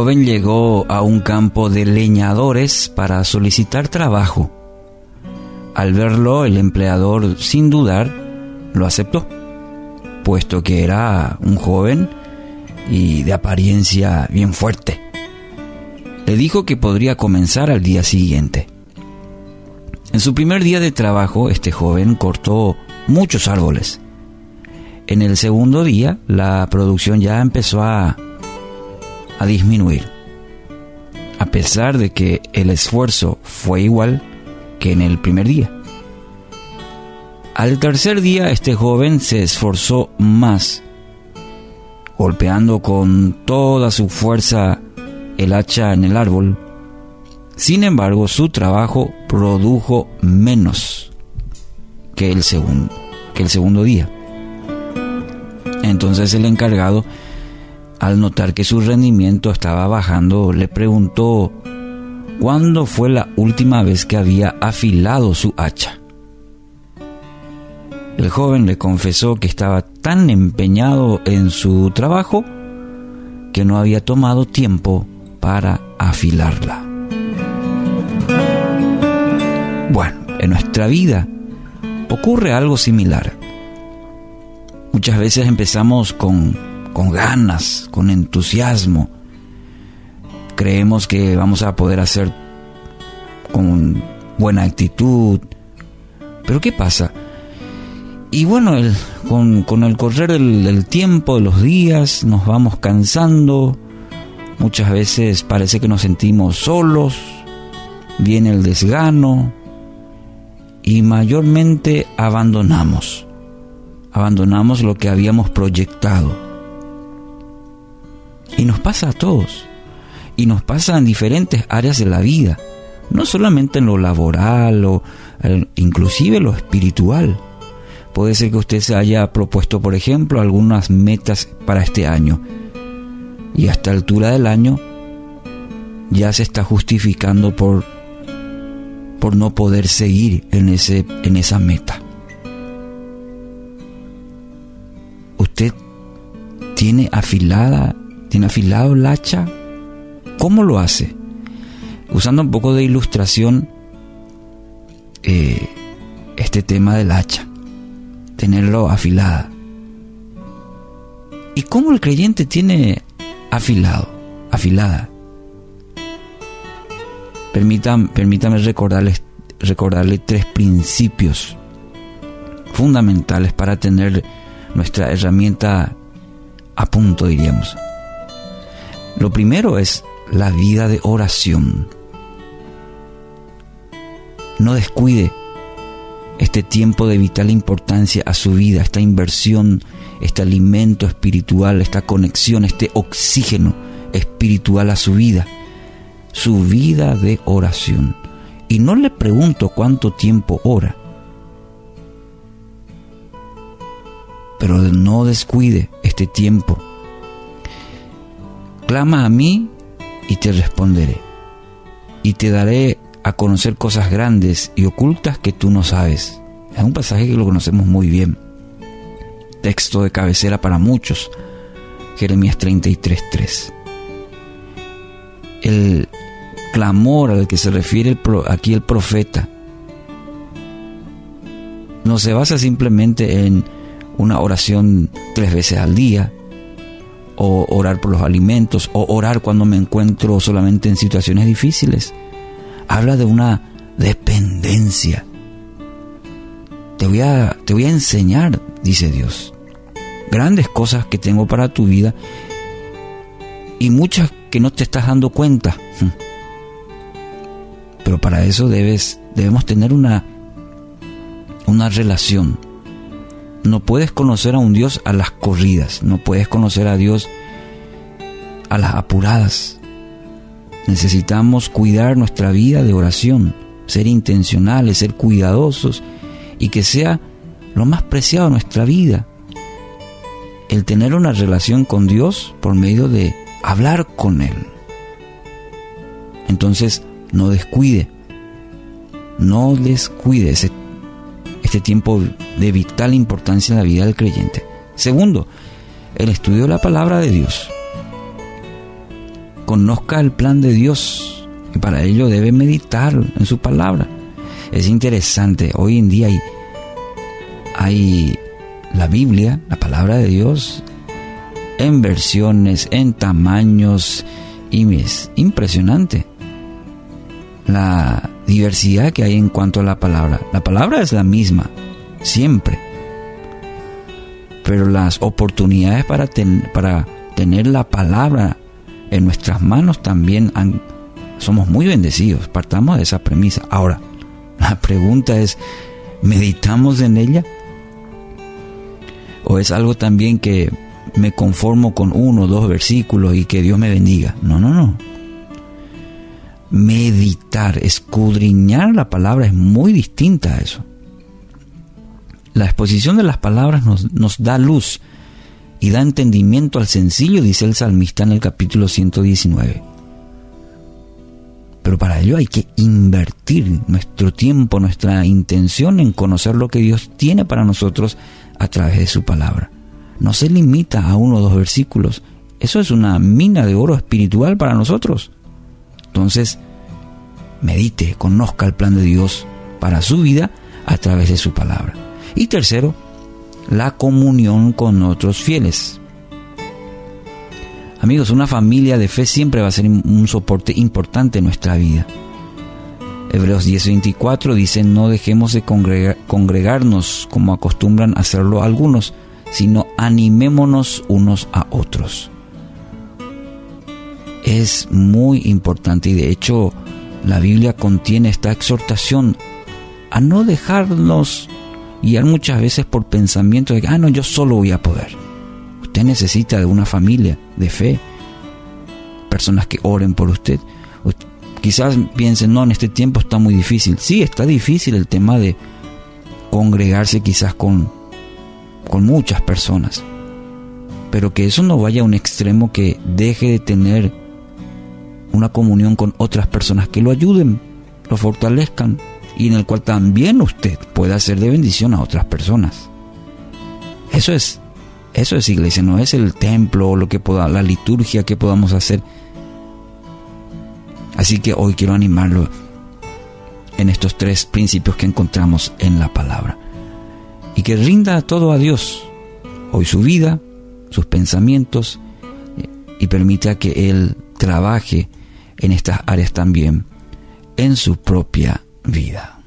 joven llegó a un campo de leñadores para solicitar trabajo. Al verlo, el empleador, sin dudar, lo aceptó, puesto que era un joven y de apariencia bien fuerte. Le dijo que podría comenzar al día siguiente. En su primer día de trabajo, este joven cortó muchos árboles. En el segundo día, la producción ya empezó a, a disminuir. A pesar de que el esfuerzo fue igual que en el primer día. Al tercer día, este joven se esforzó más, golpeando con toda su fuerza el hacha en el árbol sin embargo, su trabajo produjo menos que el segundo, que el segundo día. Entonces el encargado, al notar que su rendimiento estaba bajando, le preguntó cuándo fue la última vez que había afilado su hacha. El joven le confesó que estaba tan empeñado en su trabajo que no había tomado tiempo para afilarla. Bueno, en nuestra vida ocurre algo similar. Muchas veces empezamos con, con ganas, con entusiasmo. Creemos que vamos a poder hacer con buena actitud. Pero ¿qué pasa? Y bueno, con, el correr del, tiempo, de los días, nos vamos cansando. Muchas veces parece que nos sentimos solos. Viene el desgano y mayormente abandonamos. Abandonamos lo que habíamos proyectado. Y nos pasa a todos. Y nos pasa en diferentes áreas de la vida. No solamente en lo laboral o eh, inclusive lo espiritual. Puede ser que usted se haya propuesto, por ejemplo, algunas metas para este año. Y a esta altura del año ya se está justificando por por no poder seguir en, ese, en esa meta. Usted tiene afilada, tiene afilado el hacha. ¿Cómo lo hace? Usando un poco de ilustración, eh, este tema del hacha, tenerlo afilada. ¿Y cómo el creyente tiene afilado, afilada? permítame recordarles, recordarle tres principios fundamentales para tener nuestra herramienta a punto, diríamos. Lo primero es la vida de oración. No descuide este tiempo de vital importancia a su vida, esta inversión, este alimento espiritual, esta conexión, este oxígeno espiritual a su vida su vida de oración. Y no le pregunto cuánto tiempo ora, pero no descuide este tiempo. Clama a mí y te responderé, y te daré a conocer cosas grandes y ocultas que tú no sabes. Es un pasaje que lo conocemos muy bien. Texto de cabecera para muchos. Jeremías 33.3. El clamor al que se refiere aquí el profeta no se basa simplemente en una oración tres veces al día, o orar por los alimentos, o orar cuando me encuentro solamente en situaciones difíciles. Habla de una dependencia. Te voy a, te voy a enseñar, dice Dios, grandes cosas que tengo para tu vida y muchas que no te estás dando cuenta. Pero para eso debes, debemos tener una, una relación. No puedes conocer a un Dios a las corridas, no puedes conocer a Dios a las apuradas. Necesitamos cuidar nuestra vida de oración, ser intencionales, ser cuidadosos y que sea lo más preciado de nuestra vida. El tener una relación con Dios por medio de hablar con Él. Entonces, no descuide, no descuide este tiempo de vital importancia en la vida del creyente. Segundo, el estudio de la palabra de Dios. conozca el plan de Dios y para ello debe meditar en su palabra. Es interesante, hoy en día hay, hay la Biblia, la palabra de Dios, en versiones, en tamaños, y es impresionante la diversidad que hay en cuanto a la palabra. La palabra es la misma, siempre. Pero las oportunidades para, para tener la palabra en nuestras manos también somos muy bendecidos. Partamos de esa premisa. Ahora, la pregunta es, ¿meditamos en ella? ¿O es algo también que me conformo con uno o dos versículos y que Dios me bendiga? No, no, no. Meditar, escudriñar la palabra es muy distinta a eso. La exposición de las palabras nos, nos da luz y da entendimiento al sencillo, dice el salmista en el capítulo 119. Pero para ello hay que invertir nuestro tiempo, nuestra intención en conocer lo que Dios tiene para nosotros a través de su palabra. No se limita a uno o dos versículos. Eso es una mina de oro espiritual para nosotros. Entonces, medite, conozca el plan de Dios para su vida a través de su palabra. Y tercero, la comunión con otros fieles. Amigos, una familia de fe siempre va a ser un soporte importante en nuestra vida. Hebreos 10:24 dice, no dejemos de congregarnos como acostumbran hacerlo algunos, sino animémonos unos a otros. Es muy importante y de hecho la Biblia contiene esta exhortación a no dejarnos guiar muchas veces por pensamientos de que, ah, no, yo solo voy a poder. Usted necesita de una familia de fe, personas que oren por usted. Quizás piensen, no, en este tiempo está muy difícil. Sí, está difícil el tema de congregarse quizás con, con muchas personas. Pero que eso no vaya a un extremo que deje de tener una comunión con otras personas que lo ayuden, lo fortalezcan, y en el cual también usted pueda ser de bendición a otras personas. Eso es, eso es iglesia, no es el templo o lo que pueda, la liturgia que podamos hacer. Así que hoy quiero animarlo en estos tres principios que encontramos en la palabra. Y que rinda todo a Dios, hoy su vida, sus pensamientos, y permita que Él trabaje en estas áreas también en su propia vida.